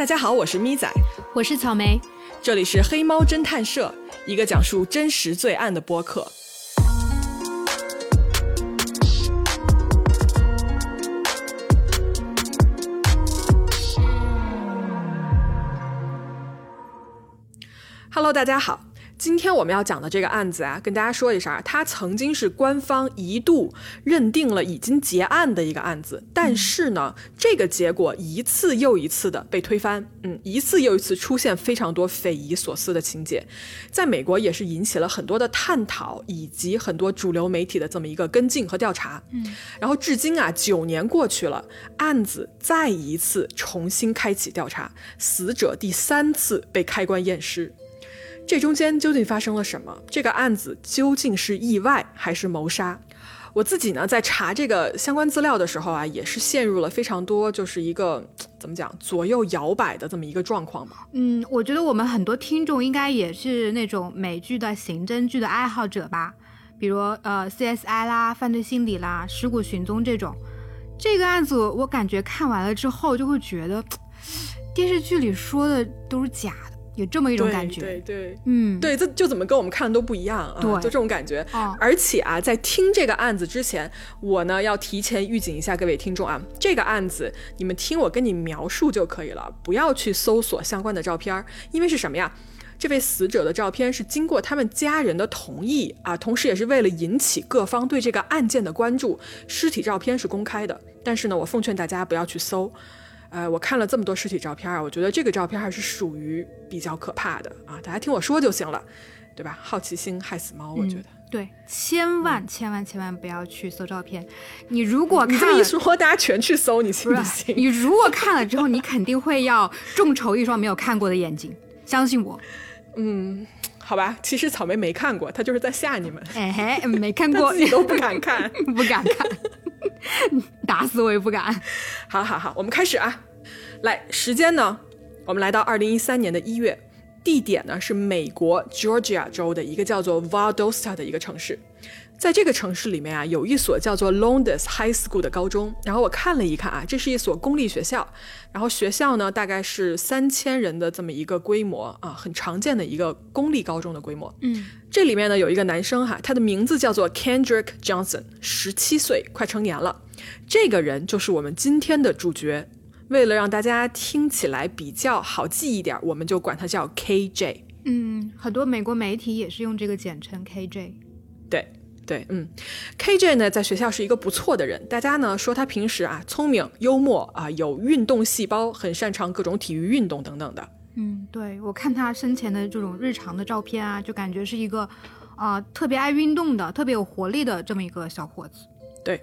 大家好，我是咪仔，我是草莓，这里是黑猫侦探社，一个讲述真实罪案的播客。Hello，大家好。今天我们要讲的这个案子啊，跟大家说一声，它曾经是官方一度认定了已经结案的一个案子，但是呢，这个结果一次又一次的被推翻，嗯，一次又一次出现非常多匪夷所思的情节，在美国也是引起了很多的探讨，以及很多主流媒体的这么一个跟进和调查，嗯，然后至今啊，九年过去了，案子再一次重新开启调查，死者第三次被开棺验尸。这中间究竟发生了什么？这个案子究竟是意外还是谋杀？我自己呢，在查这个相关资料的时候啊，也是陷入了非常多，就是一个怎么讲，左右摇摆的这么一个状况吧。嗯，我觉得我们很多听众应该也是那种美剧的刑侦剧的爱好者吧，比如呃 CSI 啦、犯罪心理啦、尸骨寻踪这种。这个案子我感觉看完了之后，就会觉得电视剧里说的都是假的。有这么一种感觉，对对，嗯，对，这就怎么跟我们看的都不一样啊，对，就这种感觉。而且啊，在听这个案子之前，我呢要提前预警一下各位听众啊，这个案子你们听我跟你描述就可以了，不要去搜索相关的照片，因为是什么呀？这位死者的照片是经过他们家人的同意啊，同时也是为了引起各方对这个案件的关注，尸体照片是公开的。但是呢，我奉劝大家不要去搜。呃，我看了这么多尸体照片啊，我觉得这个照片还是属于比较可怕的啊，大家听我说就行了，对吧？好奇心害死猫，我觉得。对，千万千万千万不要去搜照片。你如果看一说，大家全去搜，你信不信？你如果看了之后，你肯定会要众筹一双没有看过的眼睛，相信我。嗯，好吧，其实草莓没看过，他就是在吓你们。哎嘿，没看 过，你都不敢看，不敢看。打死我也不敢。好好好，我们开始啊！来，时间呢？我们来到二零一三年的一月，地点呢是美国 Georgia 州的一个叫做 Valdosta 的一个城市。在这个城市里面啊，有一所叫做 Lowndes High School 的高中。然后我看了一看啊，这是一所公立学校。然后学校呢，大概是三千人的这么一个规模啊，很常见的一个公立高中的规模。嗯，这里面呢有一个男生哈，他的名字叫做 Kendrick Johnson，十七岁，快成年了。这个人就是我们今天的主角。为了让大家听起来比较好记一点，我们就管他叫 KJ。嗯，很多美国媒体也是用这个简称 KJ。对。对，嗯，KJ 呢，在学校是一个不错的人。大家呢说他平时啊聪明、幽默啊，有运动细胞，很擅长各种体育运动等等的。嗯，对我看他生前的这种日常的照片啊，就感觉是一个啊特别爱运动的、特别有活力的这么一个小伙子。对，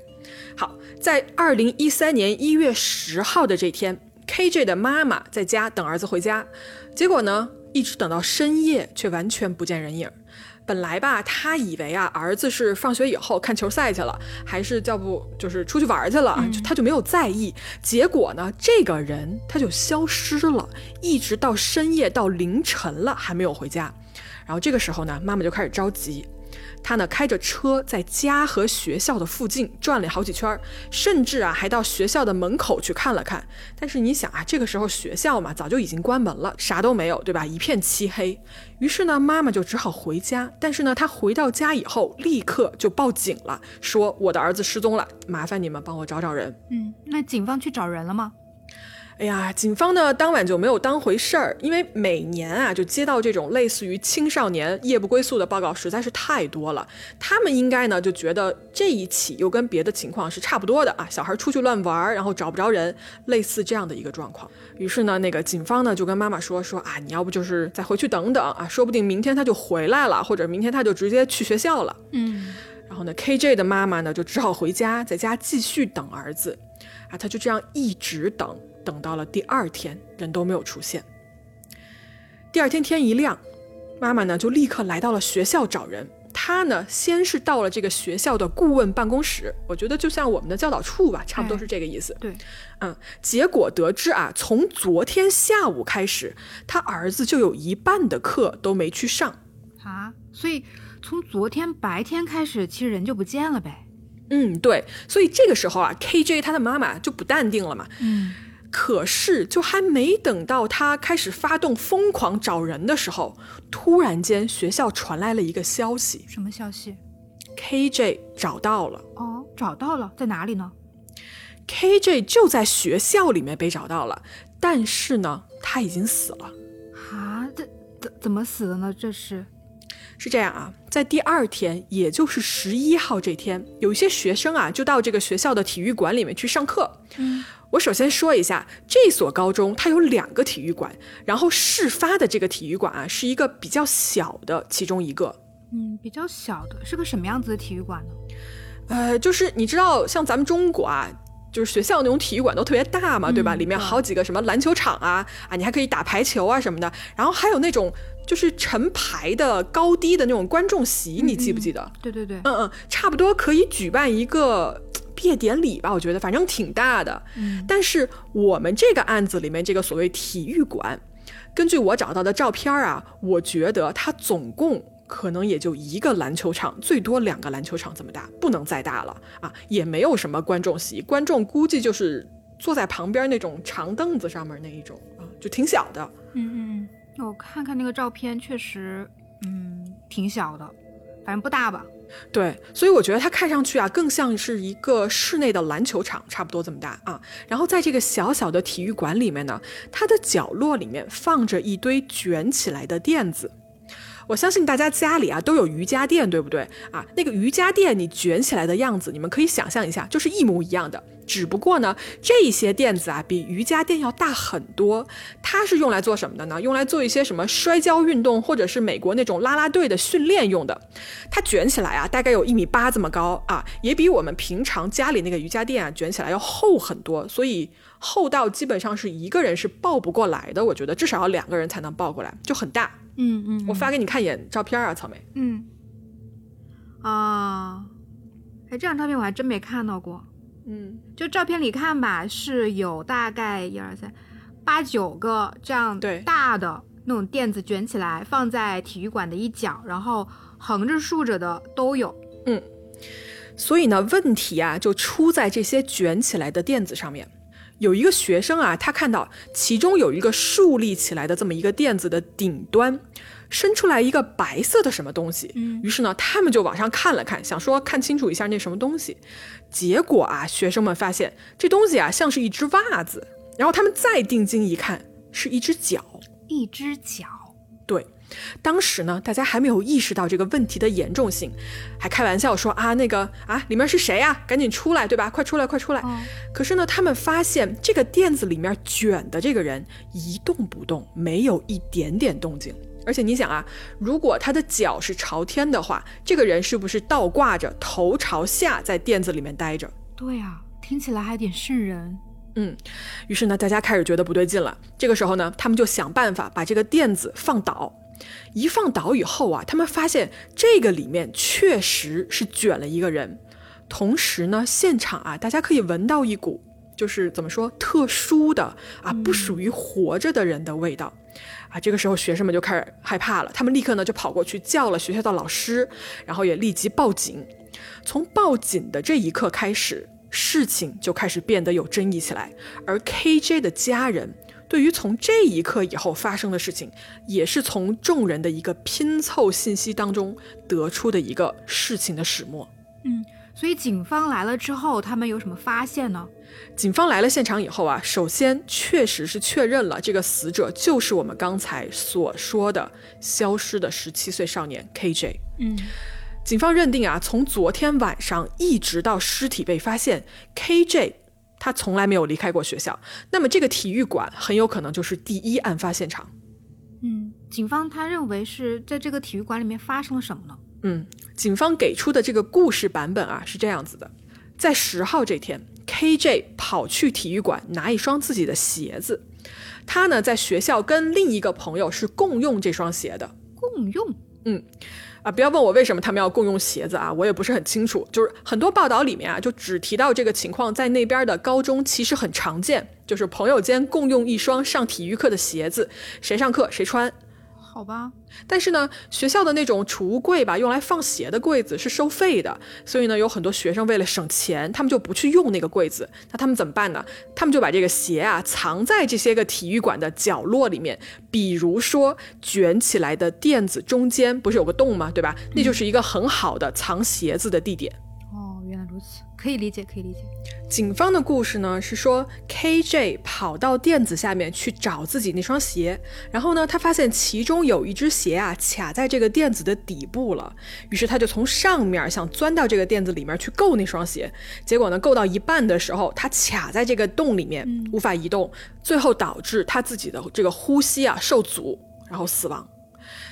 好，在二零一三年一月十号的这天，KJ 的妈妈在家等儿子回家，结果呢，一直等到深夜，却完全不见人影。本来吧，他以为啊，儿子是放学以后看球赛去了，还是叫不就是出去玩去了，他就没有在意。结果呢，这个人他就消失了，一直到深夜到凌晨了还没有回家。然后这个时候呢，妈妈就开始着急。他呢开着车在家和学校的附近转了好几圈，甚至啊还到学校的门口去看了看。但是你想啊，这个时候学校嘛早就已经关门了，啥都没有，对吧？一片漆黑。于是呢，妈妈就只好回家。但是呢，她回到家以后，立刻就报警了，说我的儿子失踪了，麻烦你们帮我找找人。嗯，那警方去找人了吗？哎呀，警方呢当晚就没有当回事儿，因为每年啊就接到这种类似于青少年夜不归宿的报告实在是太多了，他们应该呢就觉得这一起又跟别的情况是差不多的啊，小孩出去乱玩，然后找不着人，类似这样的一个状况。于是呢，那个警方呢就跟妈妈说说啊，你要不就是再回去等等啊，说不定明天他就回来了，或者明天他就直接去学校了。嗯，然后呢，KJ 的妈妈呢就只好回家，在家继续等儿子，啊，他就这样一直等。等到了第二天，人都没有出现。第二天天一亮，妈妈呢就立刻来到了学校找人。她呢先是到了这个学校的顾问办公室，我觉得就像我们的教导处吧，差不多是这个意思。对，嗯，结果得知啊，从昨天下午开始，他儿子就有一半的课都没去上啊。所以从昨天白天开始，其实人就不见了呗。嗯，对。所以这个时候啊，KJ 他的妈妈就不淡定了嘛。嗯。可是就还没等到他开始发动疯狂找人的时候，突然间学校传来了一个消息，什么消息？KJ 找到了哦，找到了，在哪里呢？，KJ 就在学校里面被找到了，但是呢，他已经死了。啊，这怎怎么死的呢？这是是这样啊，在第二天，也就是十一号这天，有一些学生啊，就到这个学校的体育馆里面去上课。嗯，我首先说一下，这所高中它有两个体育馆，然后事发的这个体育馆啊，是一个比较小的其中一个。嗯，比较小的，是个什么样子的体育馆呢？呃，就是你知道，像咱们中国啊，就是学校那种体育馆都特别大嘛，对吧？嗯里面好几个什么篮球场啊啊，你还可以打排球啊什么的，然后还有那种就是成排的高低的那种观众席，你记不记得？对对对，嗯嗯，差不多可以举办一个毕业典礼吧，我觉得反正挺大的。嗯但是我们这个案子里面这个所谓体育馆，根据我找到的照片啊，我觉得它总共可能也就一个篮球场，最多两个篮球场这么大，不能再大了啊！也没有什么观众席，观众估计就是坐在旁边那种长凳子上面那一种啊，就挺小的。嗯嗯嗯，我看看那个照片，确实，嗯，挺小的，反正不大吧。对，所以我觉得它看上去啊，更像是一个室内的篮球场，差不多这么大啊。然后在这个小小的体育馆里面呢，它的角落里面放着一堆卷起来的垫子。我相信大家家里啊都有瑜伽垫，对不对啊？那个瑜伽垫你卷起来的样子，你们可以想象一下，就是一模一样的。只不过呢，这些垫子啊比瑜伽垫要大很多。它是用来做什么的呢？用来做一些什么摔跤运动，或者是美国那种啦啦队的训练用的。它卷起来啊，大概有一米八这么高啊，也比我们平常家里那个瑜伽垫啊卷起来要厚很多，所以厚到基本上是一个人是抱不过来的。我觉得至少要两个人才能抱过来，就很大。嗯嗯，我发给你看一眼照片啊，草莓。嗯啊，哎，这张照片我还真没看到过。嗯，就照片里看吧，是有大概一二三八九个这样对大的那种垫子卷起来，放在体育馆的一角，然后横着竖着的都有。嗯所以呢，问题啊就出在这些卷起来的垫子上面。有一个学生啊，他看到其中有一个竖立起来的这么一个垫子的顶端，伸出来一个白色的什么东西。嗯于是呢，他们就往上看了看，想说看清楚一下那什么东西。结果啊，学生们发现这东西啊像是一只袜子，然后他们再定睛一看，是一只脚。一只脚，对，当时呢，大家还没有意识到这个问题的严重性，还开玩笑说啊，那个啊，里面是谁呀、赶紧出来，对吧？快出来，快出来！哦可是呢，他们发现这个垫子里面卷的这个人一动不动，没有一点点动静。而且你想啊，如果他的脚是朝天的话，这个人是不是倒挂着，头朝下在垫子里面待着？对啊，听起来还有点瘆人。嗯，于是呢，大家开始觉得不对劲了。这个时候呢，他们就想办法把这个垫子放倒。一放倒以后啊，他们发现这个里面确实是卷了一个人。同时呢，现场啊，大家可以闻到一股就是怎么说特殊的啊，不属于活着的人的味道。啊，这个时候学生们就开始害怕了，他们立刻呢就跑过去叫了学校的老师，然后也立即报警。从报警的这一刻开始，事情就开始变得有争议起来。而 KJ 的家人对于从这一刻以后发生的事情，也是从众人的一个拼凑信息当中得出的一个事情的始末。嗯，所以警方来了之后，他们有什么发现呢？警方来了现场以后啊，首先确实是确认了这个死者就是我们刚才所说的消失的十七岁少年 KJ。嗯警方认定啊，从昨天晚上一直到尸体被发现，KJ 他从来没有离开过学校。那么这个体育馆很有可能就是第一案发现场。嗯，警方他认为是在这个体育馆里面发生了什么呢？嗯，警方给出的这个故事版本啊是这样子的：在十号这天，KJ 跑去体育馆拿一双自己的鞋子，他呢在学校跟另一个朋友是共用这双鞋的。共用。啊，不要问我为什么他们要共用鞋子啊，我也不是很清楚。就是很多报道里面啊，就只提到这个情况，在那边的高中其实很常见，就是朋友间共用一双上体育课的鞋子，谁上课谁穿。好吧，但是呢，学校的那种储物柜吧，用来放鞋的柜子是收费的，所以呢，有很多学生为了省钱，他们就不去用那个柜子。那他们怎么办呢？他们就把这个鞋啊藏在这些个体育馆的角落里面，比如说卷起来的垫子中间不是有个洞吗？对吧？那就是一个很好的藏鞋子的地点。哦，原来如此，可以理解，可以理解。警方的故事呢是说，KJ 跑到垫子下面去找自己那双鞋，然后呢，他发现其中有一只鞋啊卡在这个垫子的底部了，于是他就从上面想钻到这个垫子里面去够那双鞋，结果呢，够到一半的时候，他卡在这个洞里面无法移动，最后导致他自己的这个呼吸啊受阻，然后死亡。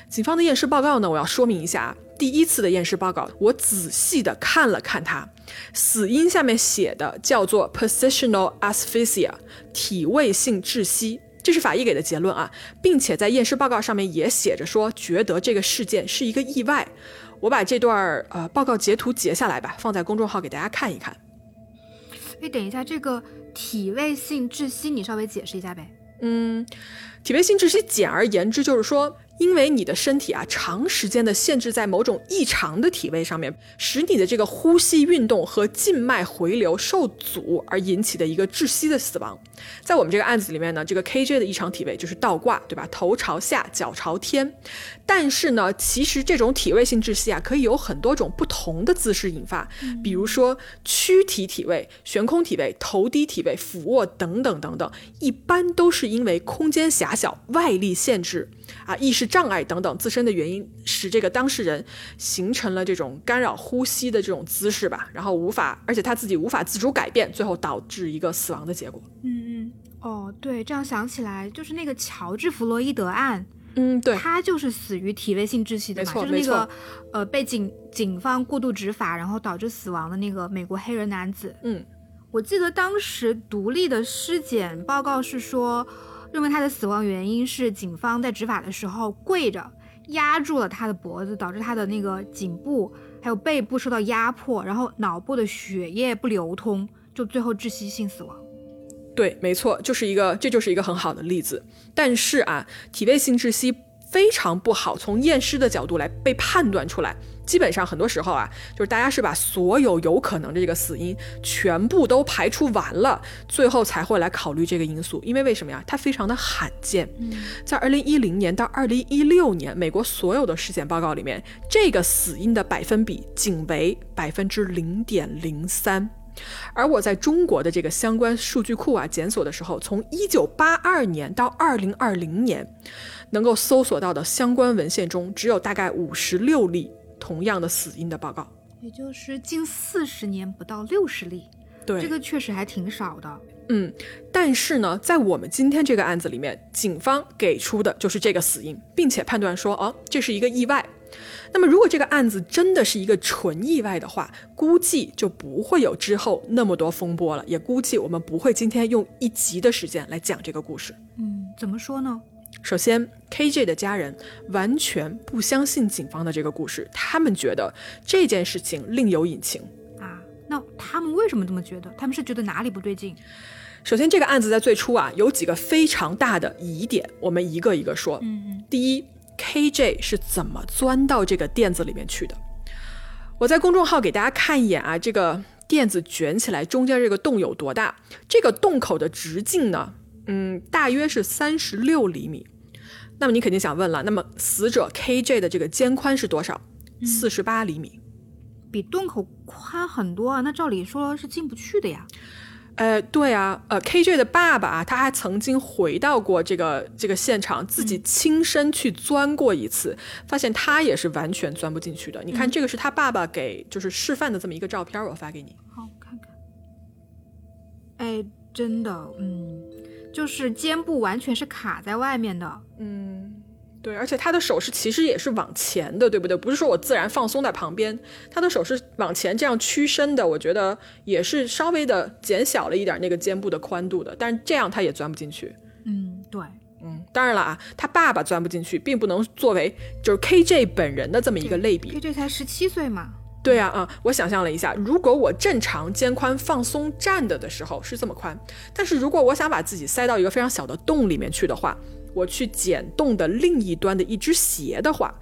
警方的验尸报告呢，我要说明一下。第一次的验尸报告，我仔细的看了看它，死因下面写的叫做 positional asphyxia，体位性窒息，这是法医给的结论啊，并且在验尸报告上面也写着说，觉得这个事件是一个意外。我把这段呃报告截图截下来吧，放在公众号给大家看一看。哎，等一下，这个体位性窒息，你稍微解释一下呗。嗯，体位性窒息，简而言之就是说。因为你的身体啊，长时间的限制在某种异常的体位上面，使你的这个呼吸运动和静脉回流受阻而引起的一个窒息的死亡。在我们这个案子里面呢，这个 KJ 的异常体位就是倒挂，对吧？头朝下，脚朝天。但是呢，其实这种体位性窒息啊，可以有很多种不同的姿势引发，比如说躯体体位、悬空体位、头低体位、俯卧等等等等，一般都是因为空间狭小、外力限制。啊，意识障碍等等自身的原因，使这个当事人形成了这种干扰呼吸的这种姿势吧，然后无法，而且他自己无法自主改变，最后导致一个死亡的结果。嗯嗯，哦，对，这样想起来，就是那个乔治·弗洛伊德案，嗯，对，他就是死于体位性窒息的嘛，就是那个呃被警警方过度执法，然后导致死亡的那个美国黑人男子。嗯，我记得当时独立的尸检报告是说。认为他的死亡原因是警方在执法的时候跪着压住了他的脖子，导致他的那个颈部还有背部受到压迫，然后脑部的血液不流通，就最后窒息性死亡。对，没错，就是一个，这就是一个很好的例子。但是啊，体位性窒息非常不好从验尸的角度来被判断出来。基本上很多时候啊，就是大家是把所有有可能的这个死因全部都排除完了，最后才会来考虑这个因素。因为为什么呀？它非常的罕见。在二零一零年到二零一六年，美国所有的尸检报告里面，这个死因的百分比仅为百分之零点零三。而我在中国的这个相关数据库啊检索的时候，从一九八二年到二零二零年，能够搜索到的相关文献中，只有大概五十六例。同样的死因的报告，也就是近四十年不到六十例，对，这个确实还挺少的。嗯，但是呢，在我们今天这个案子里面，警方给出的就是这个死因，并且判断说，哦，这是一个意外。那么，如果这个案子真的是一个纯意外的话，估计就不会有之后那么多风波了，也估计我们不会今天用一集的时间来讲这个故事。嗯，怎么说呢？首先，KJ 的家人完全不相信警方的这个故事，他们觉得这件事情另有隐情啊。那他们为什么这么觉得？他们是觉得哪里不对劲？首先，这个案子在最初啊，有几个非常大的疑点，我们一个一个说。嗯嗯。第一，KJ 是怎么钻到这个垫子里面去的？我在公众号给大家看一眼啊，这个垫子卷起来，中间这个洞有多大？这个洞口的直径呢？嗯，大约是三十六厘米。那么你肯定想问了，那么死者 KJ 的这个肩宽是多少？四十八厘米，比洞口宽很多啊。那照理说是进不去的呀。呃，对啊，呃，KJ 的爸爸啊，他还曾经回到过这个这个现场，自己亲身去钻过一次，发现他也是完全钻不进去的。你看，这个是他爸爸给就是示范的这么一个照片，我发给你。好，看看。哎，真的，嗯。就是肩部完全是卡在外面的，嗯，对，而且他的手是其实也是往前的，对不对？不是说我自然放松在旁边，他的手是往前这样屈伸的，我觉得也是稍微的减小了一点那个肩部的宽度的，但是这样他也钻不进去。嗯，对，嗯，当然了啊，他爸爸钻不进去，并不能作为就是 KJ 本人的这么一个类比，KJ 才十七岁嘛。对呀，啊，我想象了一下，如果我正常肩宽放松站的的时候是这么宽，但是如果我想把自己塞到一个非常小的洞里面去的话，我去剪洞的另一端的一只鞋的话，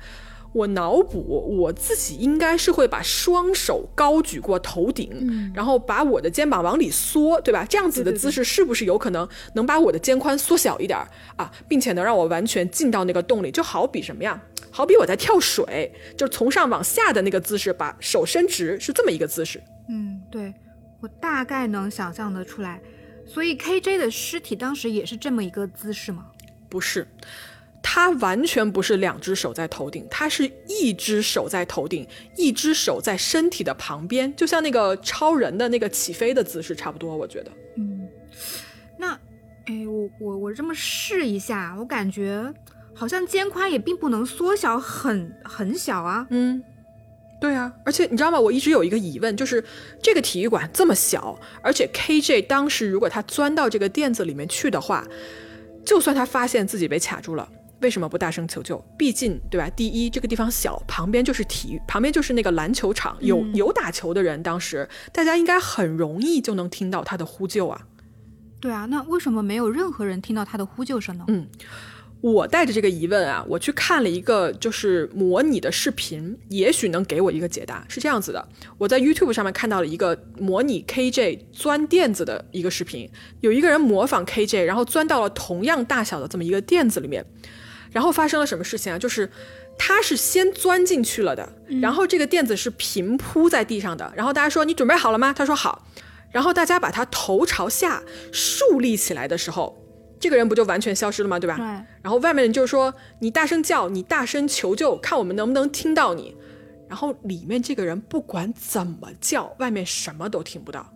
我脑补我自己应该是会把双手高举过头顶，然后把我的肩膀往里缩，对吧？这样子的姿势是不是有可能能把我的肩宽缩小一点啊，并且能让我完全进到那个洞里？就好比什么呀？好比我在跳水，就从上往下的那个姿势，把手伸直，是这么一个姿势。嗯，对，我大概能想象得出来。所以 KJ 的尸体当时也是这么一个姿势吗？不是。他完全不是两只手在头顶，他是一只手在头顶，一只手在身体的旁边，就像那个超人的那个起飞的姿势差不多。我觉得，嗯，那，哎，我我我这么试一下，我感觉好像肩宽也并不能缩小很很小啊。嗯，对啊，而且你知道吗？我一直有一个疑问，就是这个体育馆这么小，而且 KJ 当时如果他钻到这个垫子里面去的话，就算他发现自己被卡住了。为什么不大声求救？毕竟，对吧？第一，这个地方小，旁边就是体育，旁边就是那个篮球场，有有打球的人，当时大家应该很容易就能听到他的呼救啊。对啊，那为什么没有任何人听到他的呼救声呢？嗯，我带着这个疑问啊，我去看了一个就是模拟的视频，也许能给我一个解答。是这样子的，我在 YouTube 上面看到了一个模拟 KJ 钻垫子的一个视频，有一个人模仿 KJ，然后钻到了同样大小的这么一个垫子里面。然后发生了什么事情啊？就是他是先钻进去了的，然后这个垫子是平铺在地上的。然后大家说你准备好了吗？他说好。然后大家把他头朝下竖立起来的时候，这个人不就完全消失了吗？对吧？对。然后外面人就说你大声叫，你大声求救，看我们能不能听到你。然后里面这个人不管怎么叫，外面什么都听不到。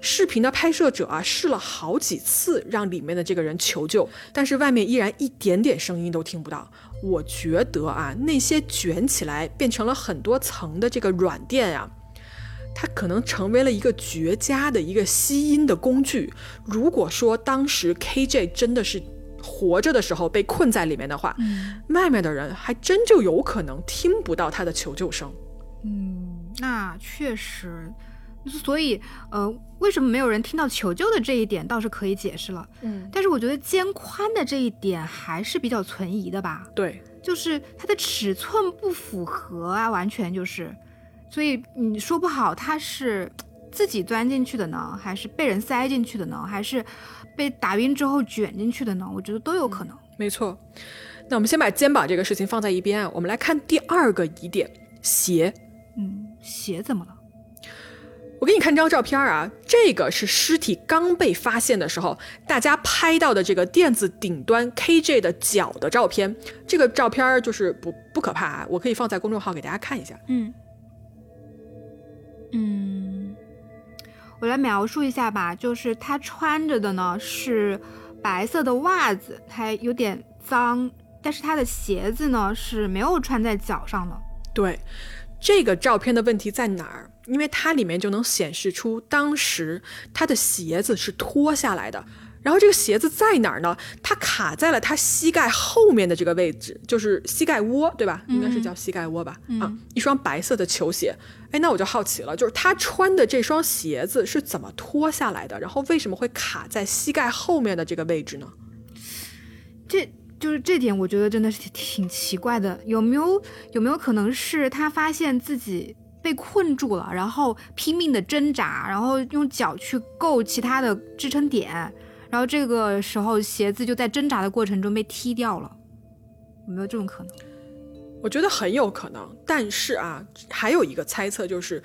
视频的拍摄者啊，试了好几次让里面的这个人求救，但是外面依然一点点声音都听不到。我觉得啊，那些卷起来变成了很多层的这个软垫呀，它可能成为了一个绝佳的一个吸音的工具。如果说当时 KJ 真的是活着的时候被困在里面的话，外面的人还真就有可能听不到他的求救声。嗯，那确实。所以，呃，为什么没有人听到求救的这一点倒是可以解释了。嗯，但是我觉得肩宽的这一点还是比较存疑的吧。对，就是它的尺寸不符合啊，完全就是，所以你说不好它是自己钻进去的呢，还是被人塞进去的呢，还是被打晕之后卷进去的呢？我觉得都有可能。没错。那我们先把肩膀这个事情放在一边，我们来看第二个疑点：鞋。嗯，鞋怎么了？我给你看张照片啊，这个是尸体刚被发现的时候，大家拍到的这个垫子顶端 KJ 的脚的照片。这个照片就是不不可怕啊，我可以放在公众号给大家看一下。嗯嗯，我来描述一下吧，就是他穿着的呢是白色的袜子，还有点脏，但是他的鞋子呢是没有穿在脚上的。对。这个照片的问题在哪儿？因为它里面就能显示出当时他的鞋子是脱下来的，然后这个鞋子在哪儿呢？它卡在了他膝盖后面的这个位置，就是膝盖窝，对吧？应该是叫膝盖窝吧？啊，一双白色的球鞋。哎，那我就好奇了，就是他穿的这双鞋子是怎么脱下来的？然后为什么会卡在膝盖后面的这个位置呢？这。就是这点，我觉得真的是挺挺奇怪的。有没有有没有可能是他发现自己被困住了，然后拼命的挣扎，然后用脚去够其他的支撑点，然后这个时候鞋子就在挣扎的过程中被踢掉了？有没有这种可能？我觉得很有可能。但是啊，还有一个猜测就是，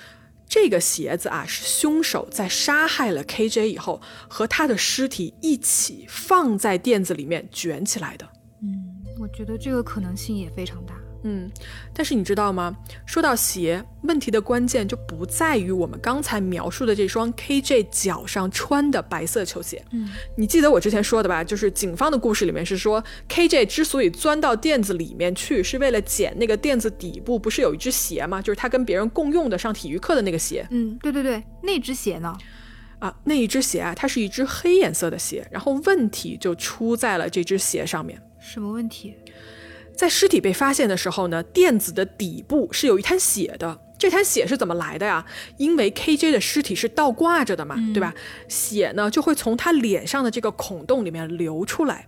这个鞋子啊是凶手在杀害了 KJ 以后，和他的尸体一起放在垫子里面卷起来的。嗯，我觉得这个可能性也非常大。嗯，但是你知道吗？说到鞋，问题的关键就不在于我们刚才描述的这双 KJ 脚上穿的白色球鞋。嗯，你记得我之前说的吧？就是警方的故事里面是说，KJ 之所以钻到垫子里面去，是为了捡那个垫子底部不是有一只鞋吗？就是他跟别人共用的上体育课的那个鞋。嗯，对对对，那只鞋呢？啊，那一只鞋啊，它是一只黑颜色的鞋，然后问题就出在了这只鞋上面。什么问题？在尸体被发现的时候呢，垫子的底部是有一滩血的。这滩血是怎么来的呀？因为 KJ 的尸体是倒挂着的嘛，对吧？血呢就会从他脸上的这个孔洞里面流出来。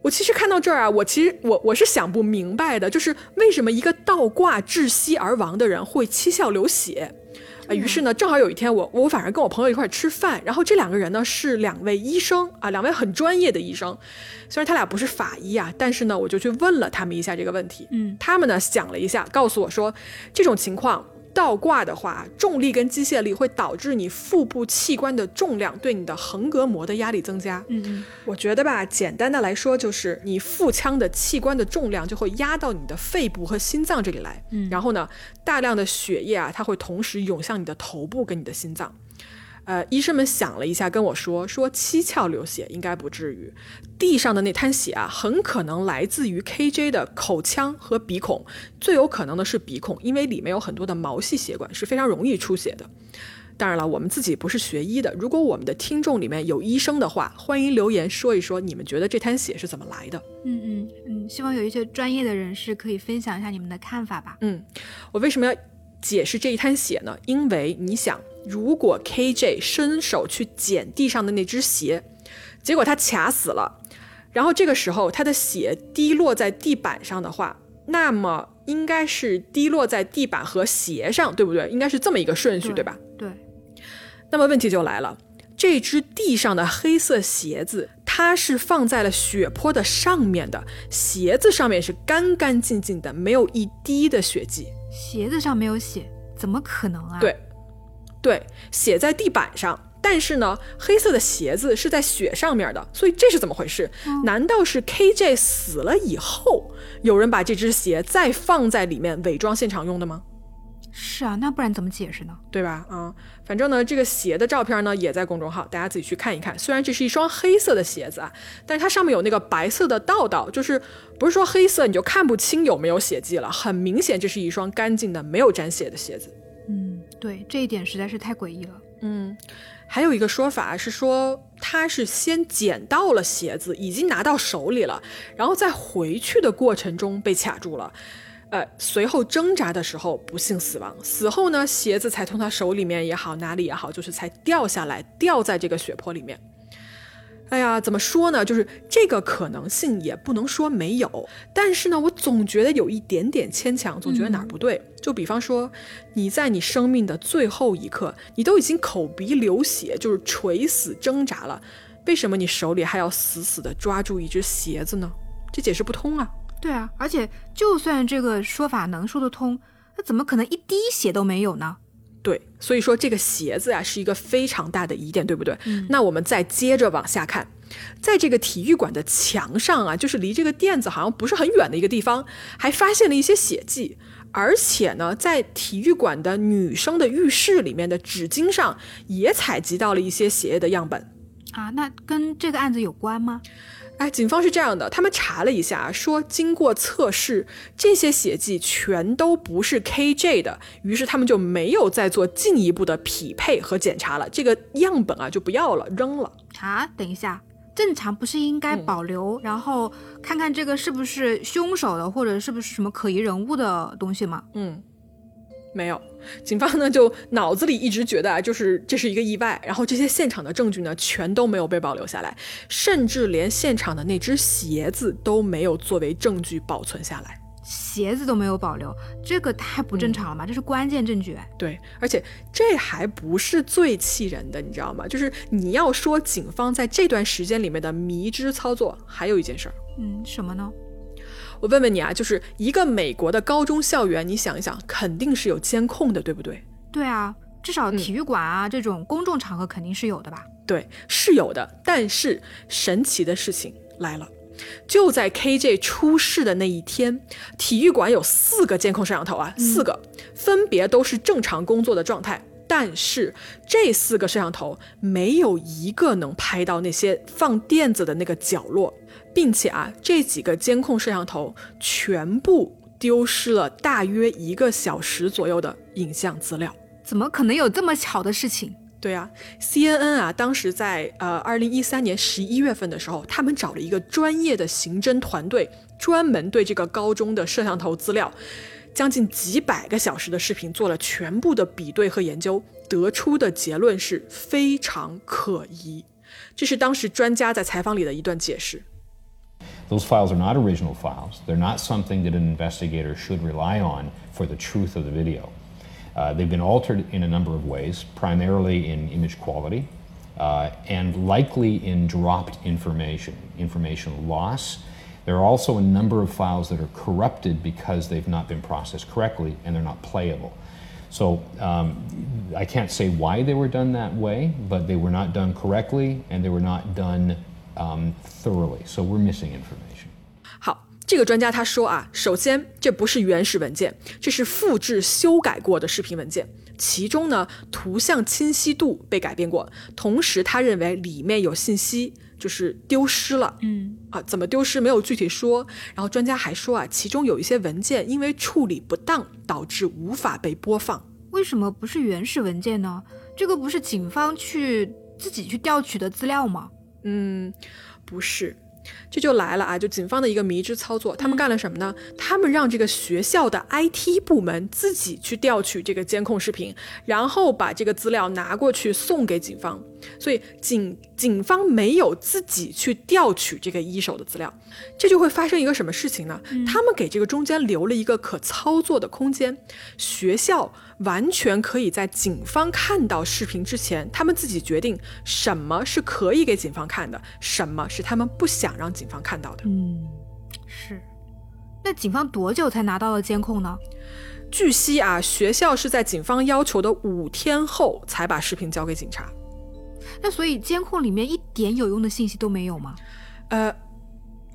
我其实看到这儿啊，我其实我我是想不明白的，就是为什么一个倒挂窒息而亡的人会七窍流血？啊，于是呢，正好有一天我我反正跟我朋友一块吃饭，然后这两个人呢是两位医生啊，两位很专业的医生，虽然他俩不是法医啊，但是呢，我就去问了他们一下这个问题，嗯，他们呢想了一下，告诉我说这种情况。倒挂的话，重力跟机械力会导致你腹部器官的重量对你的横膈膜的压力增加。嗯嗯，我觉得吧，简单的来说就是你腹腔的器官的重量就会压到你的肺部和心脏这里来。嗯，然后呢，大量的血液啊，它会同时涌向你的头部跟你的心脏。呃，医生们想了一下，跟我说说七窍流血应该不至于，地上的那滩血啊，很可能来自于 KJ 的口腔和鼻孔，最有可能的是鼻孔，因为里面有很多的毛细血管，是非常容易出血的。当然了，我们自己不是学医的，如果我们的听众里面有医生的话，欢迎留言说一说你们觉得这滩血是怎么来的。嗯嗯嗯，希望有一些专业的人士可以分享一下你们的看法吧。嗯，我为什么要解释这一滩血呢？因为你想。如果 KJ 伸手去捡地上的那只鞋，结果他卡死了，然后这个时候他的血滴落在地板上的话，那么应该是滴落在地板和鞋上，对不对？应该是这么一个顺序，对吧？对。那么问题就来了，这只地上的黑色鞋子，它是放在了血泊的上面的，鞋子上面是干干净净的，没有一滴的血迹。鞋子上没有血，怎么可能啊？对。对，写在地板上，但是呢，黑色的鞋子是在雪上面的，所以这是怎么回事？难道是 KJ 死了以后，有人把这只鞋再放在里面伪装现场用的吗？是啊，那不然怎么解释呢？对吧？啊，反正呢，这个鞋的照片呢也在公众号，大家自己去看一看。虽然这是一双黑色的鞋子啊，但是它上面有那个白色的道道，就是不是说黑色你就看不清有没有血迹了，很明显这是一双干净的、没有沾血的鞋子。对，这一点实在是太诡异了。嗯，还有一个说法是说他是先捡到了鞋子，已经拿到手里了，然后在回去的过程中被卡住了，呃，随后挣扎的时候不幸死亡。死后呢，鞋子才从他手里面也好，哪里也好，就是才掉下来，掉在这个血泊里面。哎呀，怎么说呢？就是这个可能性也不能说没有，但是呢，我总觉得有一点点牵强，总觉得哪儿不对。就比方说，你在你生命的最后一刻，你都已经口鼻流血，就是垂死挣扎了，为什么你手里还要死死的抓住一只鞋子呢？这解释不通啊！对啊，而且就算这个说法能说得通，那怎么可能一滴血都没有呢？对，所以说这个鞋子啊是一个非常大的疑点，对不对？那我们再接着往下看，在这个体育馆的墙上啊，就是离这个垫子好像不是很远的一个地方，还发现了一些血迹，而且呢，在体育馆的女生的浴室里面的纸巾上也采集到了一些血液的样本啊，那跟这个案子有关吗？哎，警方是这样的，他们查了一下，说经过测试，这些血迹全都不是 KJ 的，于是他们就没有再做进一步的匹配和检查了，这个样本啊就不要了，扔了。啊，等一下，正常不是应该保留，然后看看这个是不是凶手的，或者是不是什么可疑人物的东西吗？嗯。没有，警方呢就脑子里一直觉得啊，就是这是一个意外，然后这些现场的证据呢全都没有被保留下来，甚至连现场的那只鞋子都没有作为证据保存下来，鞋子都没有保留，这个太不正常了嘛，这是关键证据。对，而且这还不是最气人的，你知道吗？就是你要说警方在这段时间里面的迷之操作，还有一件事儿，嗯，什么呢？我问问你啊，就是一个美国的高中校园，你想一想，肯定是有监控的，对不对？对啊，至少体育馆啊这种公众场合肯定是有的吧？对，是有的。但是神奇的事情来了，就在 KJ 出事的那一天，体育馆有四个监控摄像头啊，四个分别都是正常工作的状态，但是这四个摄像头没有一个能拍到那些放垫子的那个角落。并且啊，这几个监控摄像头全部丢失了大约一个小时左右的影像资料，怎么可能有这么巧的事情？对啊，CNN 啊，当时在呃二零一三年十一月份的时候，他们找了一个专业的刑侦团队，专门对这个高中的摄像头资料，将近几百个小时的视频做了全部的比对和研究，得出的结论是非常可疑。这是当时专家在采访里的一段解释。Those files are not original files. They're not something that an investigator should rely on for the truth of the video. Uh, they've been altered in a number of ways, primarily in image quality uh, and likely in dropped information, information loss. There are also a number of files that are corrupted because they've not been processed correctly and they're not playable. So um, I can't say why they were done that way, but they were not done correctly and they were not done um, thoroughly. So we're missing information. 好，这个专家他说啊，首先这不是原始文件，这是复制修改过的视频文件。其中呢，图像清晰度被改变过，同时他认为里面有信息就是丢失了。嗯啊，怎么丢失没有具体说。然后专家还说啊，其中有一些文件因为处理不当导致无法被播放。为什么不是原始文件呢？这个不是警方去自己去调取的资料吗？嗯，不是。这就来了啊！就警方的一个迷之操作，他们干了什么呢？他们让这个学校的 IT 部门自己去调取这个监控视频，然后把这个资料拿过去送给警方。所以警警方没有自己去调取这个一手的资料，这就会发生一个什么事情呢？他们给这个中间留了一个可操作的空间，学校完全可以在警方看到视频之前，他们自己决定什么是可以给警方看的，什么是他们不想让警方看到的。嗯，是。那警方多久才拿到了监控呢？据悉啊，学校是在警方要求的五天后才把视频交给警察。那所以监控里面一点有用的信息都没有吗？呃，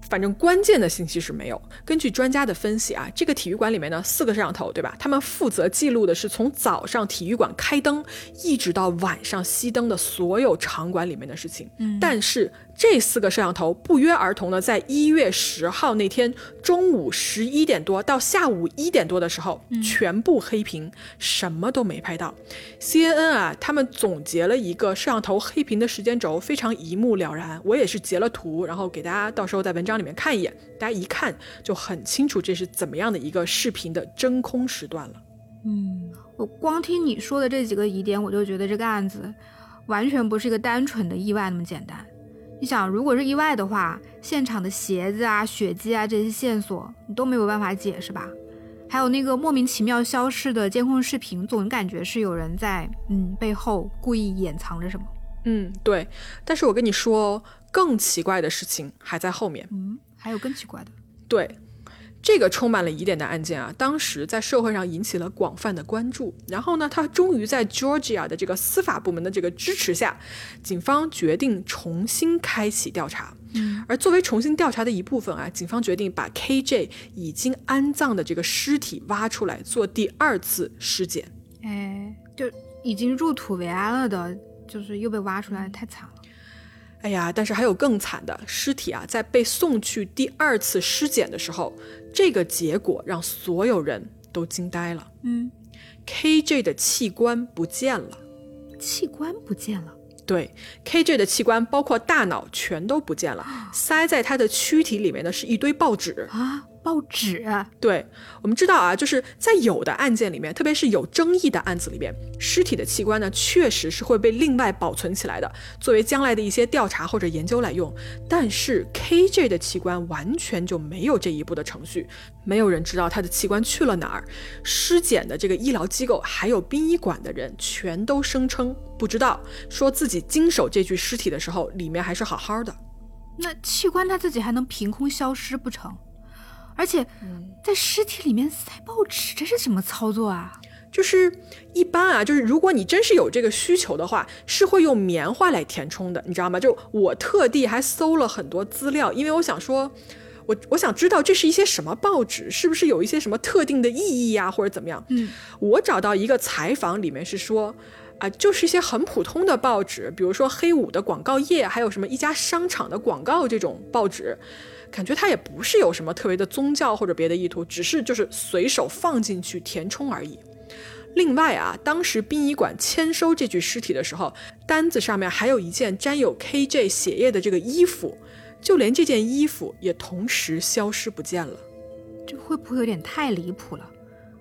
反正关键的信息是没有。根据专家的分析啊，这个体育馆里面呢四个摄像头，对吧？他们负责记录的是从早上体育馆开灯一直到晚上熄灯的所有场馆里面的事情。嗯，但是。这四个摄像头不约而同的在一月十号那天中午十一点多到下午一点多的时候，全部黑屏，什么都没拍到。CNN 啊，他们总结了一个摄像头黑屏的时间轴，非常一目了然。我也是截了图，然后给大家到时候在文章里面看一眼，大家一看就很清楚这是怎么样的一个视频的真空时段了。嗯，我光听你说的这几个疑点，我就觉得这个案子完全不是一个单纯的意外那么简单。你想，如果是意外的话，现场的鞋子啊、血迹啊这些线索，你都没有办法解释吧？还有那个莫名其妙消失的监控视频，总感觉是有人在嗯背后故意掩藏着什么。嗯，对。但是我跟你说，更奇怪的事情还在后面。嗯，还有更奇怪的。对。这个充满了疑点的案件啊，当时在社会上引起了广泛的关注。然后呢，他终于在 Georgia 的这个司法部门的这个支持下，警方决定重新开启调查。嗯，而作为重新调查的一部分啊，警方决定把 KJ 已经安葬的这个尸体挖出来做第二次尸检。哎，就已经入土为安了的，就是又被挖出来，太惨了。哎呀，但是还有更惨的尸体啊，在被送去第二次尸检的时候，这个结果让所有人都惊呆了。嗯，KJ 的器官不见了，器官不见了。对，KJ 的器官包括大脑全都不见了，塞在他的躯体里面的是一堆报纸啊。报纸，对我们知道啊，就是在有的案件里面，特别是有争议的案子里面，尸体的器官呢，确实是会被另外保存起来的，作为将来的一些调查或者研究来用。但是 KJ 的器官完全就没有这一步的程序，没有人知道他的器官去了哪儿。尸检的这个医疗机构还有殡仪馆的人，全都声称不知道，说自己经手这具尸体的时候，里面还是好好的。那器官他自己还能凭空消失不成？而且，在尸体里面塞报纸，这是什么操作啊？就是一般啊，就是如果你真是有这个需求的话，是会用棉花来填充的，你知道吗？就我特地还搜了很多资料，因为我想说，我我想知道这是一些什么报纸，是不是有一些什么特定的意义呀，或者怎么样？嗯，我找到一个采访，里面是说，啊，就是一些很普通的报纸，比如说黑五的广告页，还有什么一家商场的广告这种报纸。感觉他也不是有什么特别的宗教或者别的意图，只是就是随手放进去填充而已。另外啊，当时殡仪馆签收这具尸体的时候，单子上面还有一件沾有 KJ 血液的这个衣服，就连这件衣服也同时消失不见了。这会不会有点太离谱了？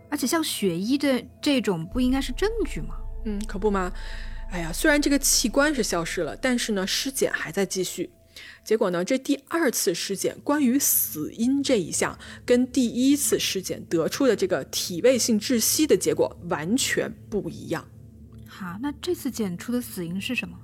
而且像血衣的这种，不应该是证据吗？嗯，可不吗？哎呀，虽然这个器官是消失了，但是呢，尸检还在继续。结果呢，这第二次尸检关于死因这一项，跟第一次尸检得出的这个体位性窒息的结果完全不一样。好，那这次检出的死因是什么？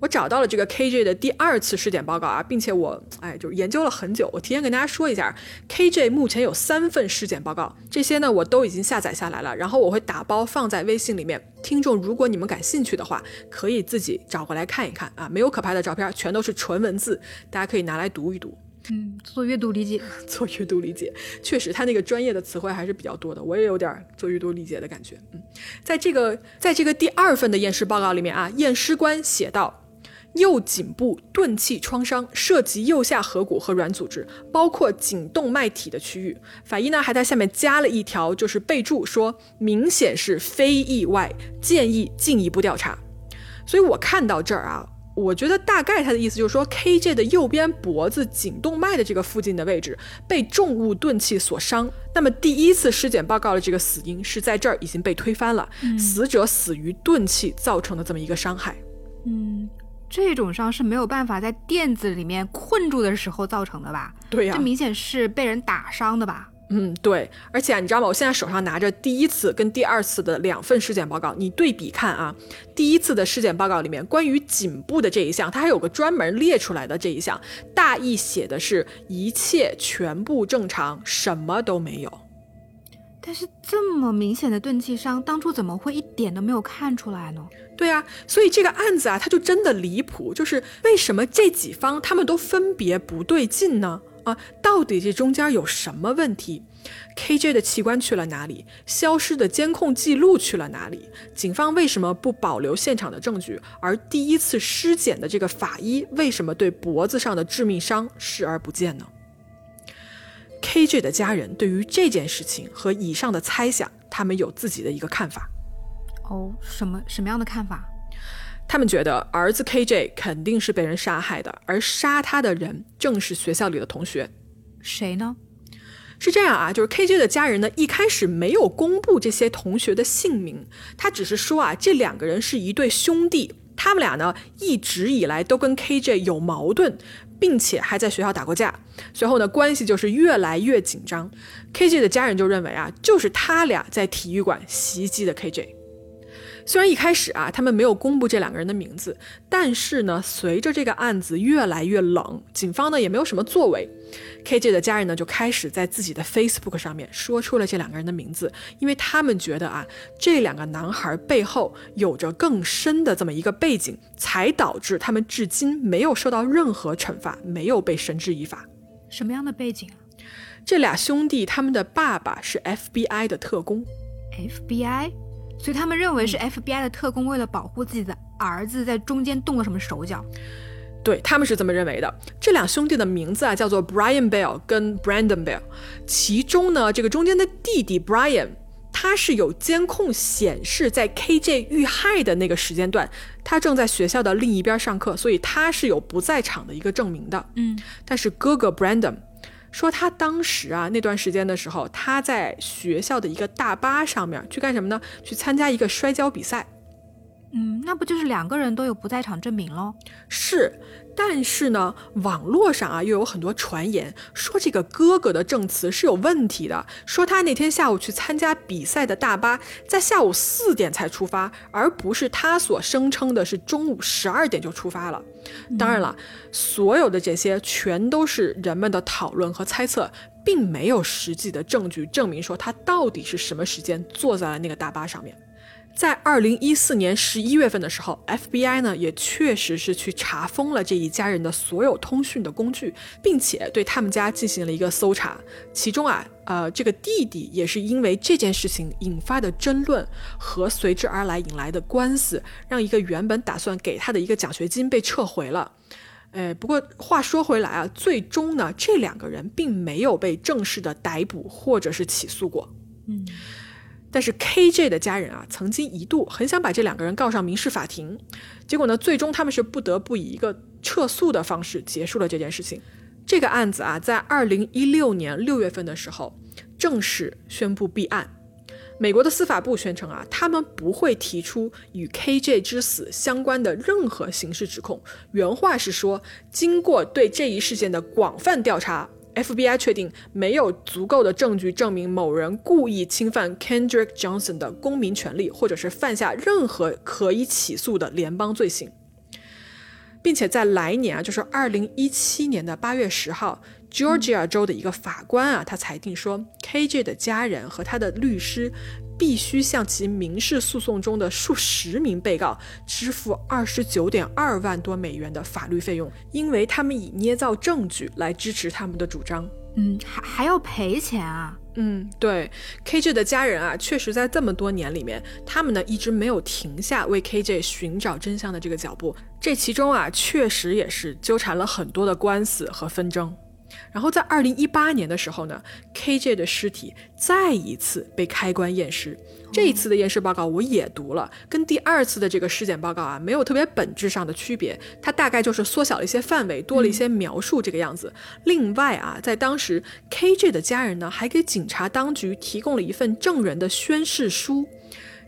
我找到了这个 KJ 的第二次尸检报告啊，并且我哎，就是研究了很久。我提前跟大家说一下，KJ 目前有三份尸检报告，这些呢我都已经下载下来了，然后我会打包放在微信里面。听众，如果你们感兴趣的话，可以自己找过来看一看啊，没有可拍的照片，全都是纯文字，大家可以拿来读一读。嗯，做阅读理解，做阅读理解，确实他那个专业的词汇还是比较多的，我也有点做阅读理解的感觉。嗯，在这个在这个第二份的验尸报告里面啊，验尸官写道。右颈部钝器创伤涉及右下颌骨和软组织，包括颈动脉体的区域。法医呢还在下面加了一条，就是备注说明显是非意外，建议进一步调查。所以我看到这儿啊，我觉得大概他的意思就是说，KJ 的右边脖子颈动脉的这个附近的位置被重物钝器所伤。那么第一次尸检报告的这个死因是在这儿已经被推翻了，死者死于钝器造成的这么一个伤害。嗯。这种伤是没有办法在垫子里面困住的时候造成的吧？对呀，这明显是被人打伤的吧？嗯，对。而且啊，你知道吗？我现在手上拿着第一次跟第二次的两份尸检报告，你对比看啊。第一次的尸检报告里面关于颈部的这一项，它还有个专门列出来的这一项，大意写的是一切全部正常，什么都没有。但是这么明显的钝器伤，当初怎么会一点都没有看出来呢？对啊，所以这个案子啊，它就真的离谱。就是为什么这几方他们都分别不对劲呢？啊，到底这中间有什么问题？KJ 的器官去了哪里？消失的监控记录去了哪里？警方为什么不保留现场的证据？而第一次尸检的这个法医为什么对脖子上的致命伤视而不见呢？KJ 的家人对于这件事情和以上的猜想，他们有自己的一个看法。哦，什么什么样的看法？他们觉得儿子 KJ 肯定是被人杀害的，而杀他的人正是学校里的同学。谁呢？是这样啊，就是 KJ 的家人呢，一开始没有公布这些同学的姓名，他只是说啊，这两个人是一对兄弟，他们俩呢一直以来都跟 KJ 有矛盾，并且还在学校打过架，随后呢关系就是越来越紧张。KJ 的家人就认为啊，就是他俩在体育馆袭击的 KJ。虽然一开始啊，他们没有公布这两个人的名字，但是呢，随着这个案子越来越冷，警方呢也没有什么作为，KJ 的家人呢就开始在自己的 Facebook 上面说出了这两个人的名字，因为他们觉得啊，这两个男孩背后有着更深的这么一个背景，才导致他们至今没有受到任何惩罚，没有被绳之以法。什么样的背景啊？这俩兄弟他们的爸爸是 FBI 的特工，FBI。所以他们认为是 FBI 的特工为了保护自己的儿子，在中间动了什么手脚？对他们是这么认为的。这两兄弟的名字啊，叫做 Brian Bell 跟 Brandon Bell。其中呢，这个中间的弟弟 Brian，他是有监控显示，在 KJ 遇害的那个时间段，他正在学校的另一边上课，所以他是有不在场的一个证明的。嗯，但是哥哥 Brandon。说他当时啊那段时间的时候，他在学校的一个大巴上面去干什么呢？去参加一个摔跤比赛。嗯，那不就是两个人都有不在场证明喽？是。但是呢，网络上啊又有很多传言说这个哥哥的证词是有问题的，说他那天下午去参加比赛的大巴在下午四点才出发，而不是他所声称的是中午十二点就出发了。当然了，所有的这些全都是人们的讨论和猜测，并没有实际的证据证明说他到底是什么时间坐在了那个大巴上面。在二零一四年十一月份的时候，FBI 呢也确实是去查封了这一家人的所有通讯的工具，并且对他们家进行了一个搜查。其中啊，呃，这个弟弟也是因为这件事情引发的争论和随之而来引来的官司，让一个原本打算给他的一个奖学金被撤回了。哎，不过话说回来啊，最终呢，这两个人并没有被正式的逮捕或者是起诉过。嗯。但是 KJ 的家人啊，曾经一度很想把这两个人告上民事法庭，结果呢，最终他们是不得不以一个撤诉的方式结束了这件事情。这个案子啊，在二零一六年六月份的时候正式宣布闭案。美国的司法部宣称啊，他们不会提出与 KJ 之死相关的任何刑事指控。原话是说，经过对这一事件的广泛调查，FBI 确定没有足够的证据证明某人故意侵犯 Kendrick Johnson 的公民权利，或者是犯下任何可以起诉的联邦罪行。并且在来年啊，就是二零一七年的八月十号。Georgia 州的一个法官啊，他裁定说，KJ 的家人和他的律师必须向其民事诉讼中的数十名被告支付二十九点二万多美元的法律费用，因为他们以捏造证据来支持他们的主张。嗯，还还要赔钱啊？嗯，对，KJ 的家人啊，确实在这么多年里面，他们呢一直没有停下为 KJ 寻找真相的这个脚步。这其中啊，确实也是纠缠了很多的官司和纷争。然后在二零一八年的时候呢，KJ 的尸体再一次被开棺验尸。这一次的验尸报告我也读了，跟第二次的这个尸检报告啊没有特别本质上的区别，它大概就是缩小了一些范围，多了一些描述这个样子。另外啊，在当时 KJ 的家人呢还给警察当局提供了一份证人的宣誓书。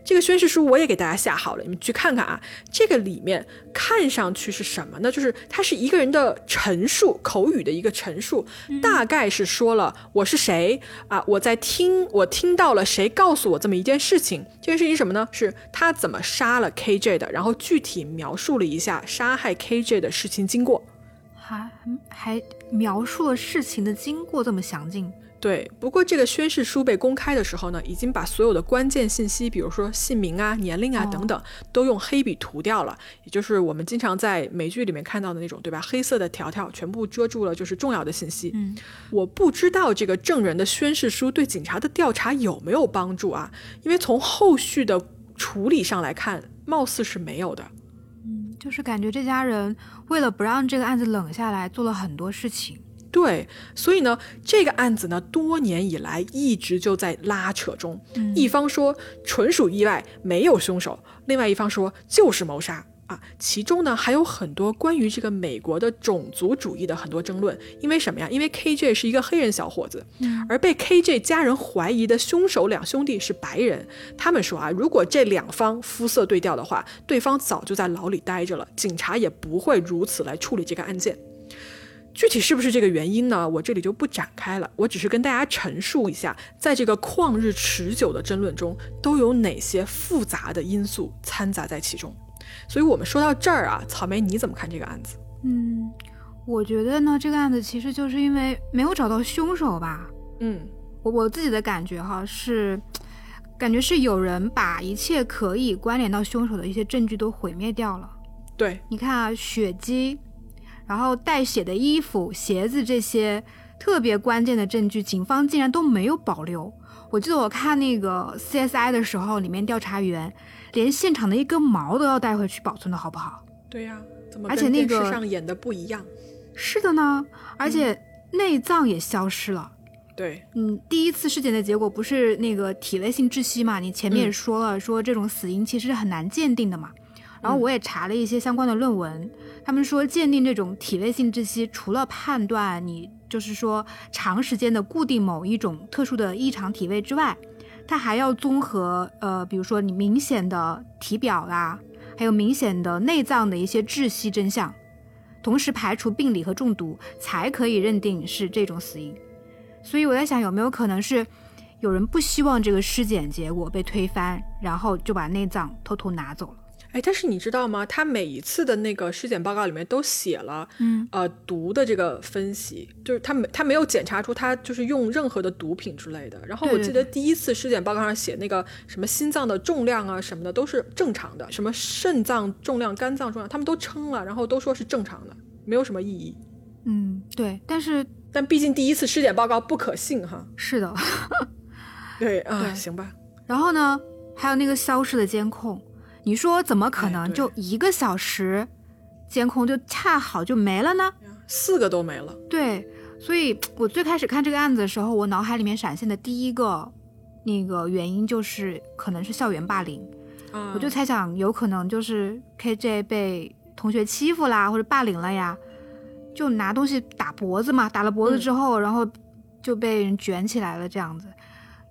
这个宣誓书我也给大家下好了，你们去看看啊。这个里面看上去是什么呢？就是它是一个人的陈述，口语的一个陈述，大概是说了我是谁啊，我在听，我听到了谁告诉我这么一件事情。这件事情什么呢？是他怎么杀了 KJ 的，然后具体描述了一下杀害 KJ 的事情经过，还还描述了事情的经过这么详尽。对，不过这个宣誓书被公开的时候呢，已经把所有的关键信息，比如说姓名啊、年龄啊等等，都用黑笔涂掉了，也就是我们经常在美剧里面看到的那种，对吧？黑色的条条全部遮住了，就是重要的信息。嗯，我不知道这个证人的宣誓书对警察的调查有没有帮助啊？因为从后续的处理上来看，貌似是没有的。嗯，就是感觉这家人为了不让这个案子冷下来，做了很多事情。对，所以呢，这个案子呢，多年以来一直就在拉扯中。一方说纯属意外，没有凶手；另外一方说就是谋杀啊。其中呢，还有很多关于这个美国的种族主义的很多争论。因为什么呀？因为 KJ 是一个黑人小伙子，而被 KJ 家人怀疑的凶手两兄弟是白人。他们说啊，如果这两方肤色对调的话，对方早就在牢里待着了，警察也不会如此来处理这个案件。具体是不是这个原因呢？我这里就不展开了，我只是跟大家陈述一下，在这个旷日持久的争论中，都有哪些复杂的因素掺杂在其中。所以，我们说到这儿啊，草莓你怎么看这个案子？嗯，我觉得呢，这个案子其实就是因为没有找到凶手吧。嗯，我我自己的感觉哈是，感觉是有人把一切可以关联到凶手的一些证据都毁灭掉了。对，你看啊，血迹。然后带血的衣服、鞋子这些特别关键的证据，警方竟然都没有保留。我记得我看那个 CSI 的时候，里面调查员连现场的一根毛都要带回去保存的好不好？对呀，怎么而且那个上演的不一样？是的呢，而且内脏也消失了。对，嗯，第一次尸检的结果不是那个体位性窒息嘛？你前面也说了，说这种死因其实很难鉴定的嘛。然后我也查了一些相关的论文，他们说鉴定这种体位性窒息，除了判断你就是说长时间的固定某一种特殊的异常体位之外，它还要综合呃，比如说你明显的体表啦，还有明显的内脏的一些窒息真相，同时排除病理和中毒，才可以认定是这种死因。所以我在想，有没有可能是有人不希望这个尸检结果被推翻，然后就把内脏偷偷拿走了。哎，但是你知道吗？他每一次的那个尸检报告里面都写了，嗯，呃，毒的这个分析，就是他没他没有检查出他就是用任何的毒品之类的。然后我记得第一次尸检报告上写那个什么心脏的重量啊什么的都是正常的，什么肾脏重量、肝脏重量他们都称了，然后都说是正常的，没有什么异议。嗯，对，但是但毕竟第一次尸检报告不可信哈。是的，对啊，行吧。然后呢，还有那个消失的监控。你说怎么可能就一个小时，监控就恰好就没了呢？四个都没了。对，所以我最开始看这个案子的时候，我脑海里面闪现的第一个那个原因就是可能是校园霸凌。我就猜想有可能就是 KJ 被同学欺负啦，或者霸凌了呀，就拿东西打脖子嘛，打了脖子之后，然后就被人卷起来了这样子。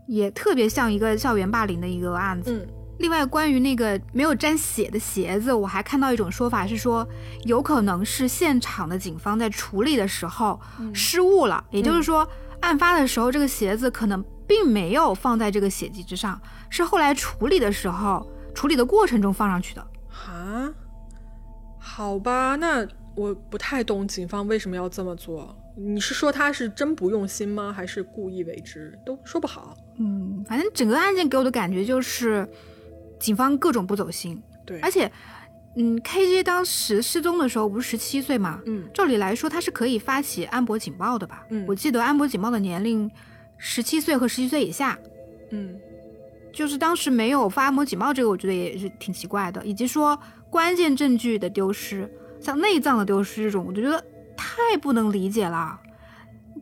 也特别像一个校园霸凌的一个案子。嗯另外，关于那个没有沾血的鞋子，我还看到一种说法是说，有可能是现场的警方在处理的时候失误了，也就是说，案发的时候这个鞋子可能并没有放在这个血迹之上，是后来处理的时候处理的过程中放上去的。啊，好吧，那我不太懂警方为什么要这么做。你是说他是真不用心吗？还是故意为之？都说不好。嗯，反正整个案件给我的感觉就是，警方各种不走心，对，而且，嗯，KJ 当时失踪的时候不是十七岁嘛，嗯。照理来说他是可以发起安博警报的吧？嗯。我记得安博警报的年龄十七岁和十七岁以下，嗯。就是当时没有发安博警报，这个我觉得也是挺奇怪的，以及说关键证据的丢失，像内脏的丢失这种，我就觉得太不能理解了。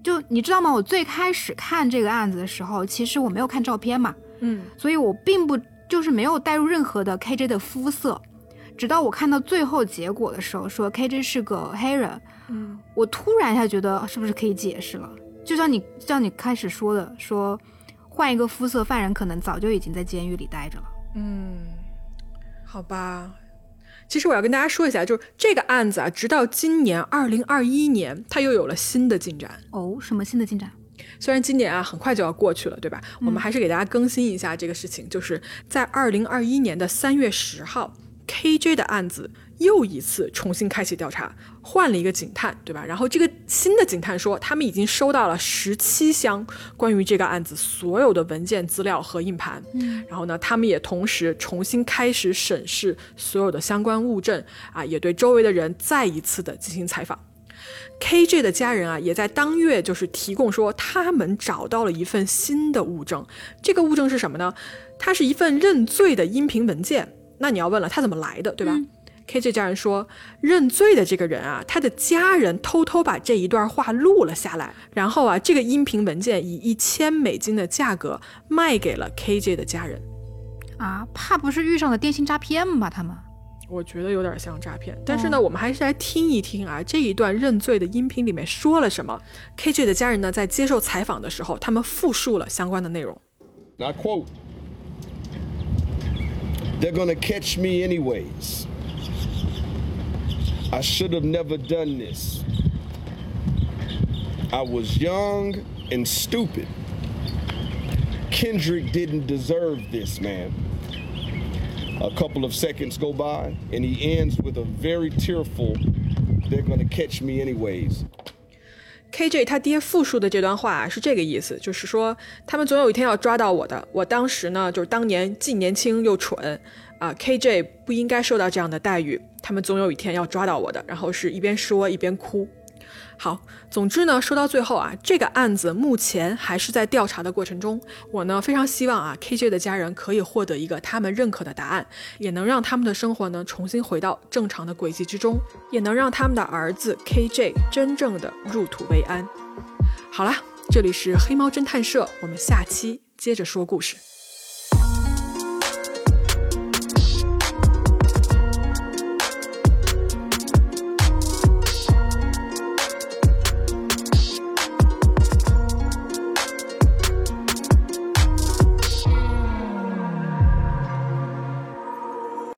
就你知道吗？我最开始看这个案子的时候，其实我没有看照片嘛，嗯。所以我并不就是没有带入任何的 KJ 的肤色，直到我看到最后结果的时候，说 KJ 是个黑人，嗯我突然一下觉得是不是可以解释了？就像你就像你开始说的，说换一个肤色，犯人可能早就已经在监狱里待着了。嗯，好吧。其实我要跟大家说一下，就是这个案子啊，直到今年二零二一年，它又有了新的进展。哦，什么新的进展？虽然今年啊很快就要过去了，对吧？我们还是给大家更新一下这个事情，就是在二零二一年的三月十号，KJ 的案子又一次重新开启调查，换了一个警探，对吧？然后这个新的警探说，他们已经收到了十七箱关于这个案子所有的文件资料和硬盘，嗯，然后呢，他们也同时重新开始审视所有的相关物证啊，也对周围的人再一次的进行采访。KJ 的家人啊，也在当月就是提供说，他们找到了一份新的物证。这个物证是什么呢？它是一份认罪的音频文件。那你要问了，他怎么来的，对吧、k j 家人说，认罪的这个人啊，他的家人偷偷把这一段话录了下来，然后啊，这个音频文件以一千美金的价格卖给了 KJ 的家人。啊，怕不是遇上了电信诈骗吧？他们我觉得有点像诈骗，但是呢，我们还是来听一听啊，这一段认罪的音频里面说了什么。KJ 的家人呢，在接受采访的时候，他们复述了相关的内容。 And I quote, they're going to catch me anyways. I should have never done this. I was young and stupid. Kendrick didn't deserve this, man. A couple of seconds go by, and he ends with a very tearful, they're going to catch me anyways. KJ 他爹复述的这段话、是这个意思，就是说他们总有一天要抓到我的。我当时呢，就是当年既年轻又蠢啊、KJ 不应该受到这样的待遇。他们总有一天要抓到我的。然后是一边说一边哭。好，总之呢，说到最后啊，这个案子目前还是在调查的过程中。我呢非常希望啊，KJ 的家人可以获得一个他们认可的答案，也能让他们的生活呢重新回到正常的轨迹之中，也能让他们的儿子 KJ 真正的入土为安。好啦，这里是黑猫侦探社，我们下期接着说故事。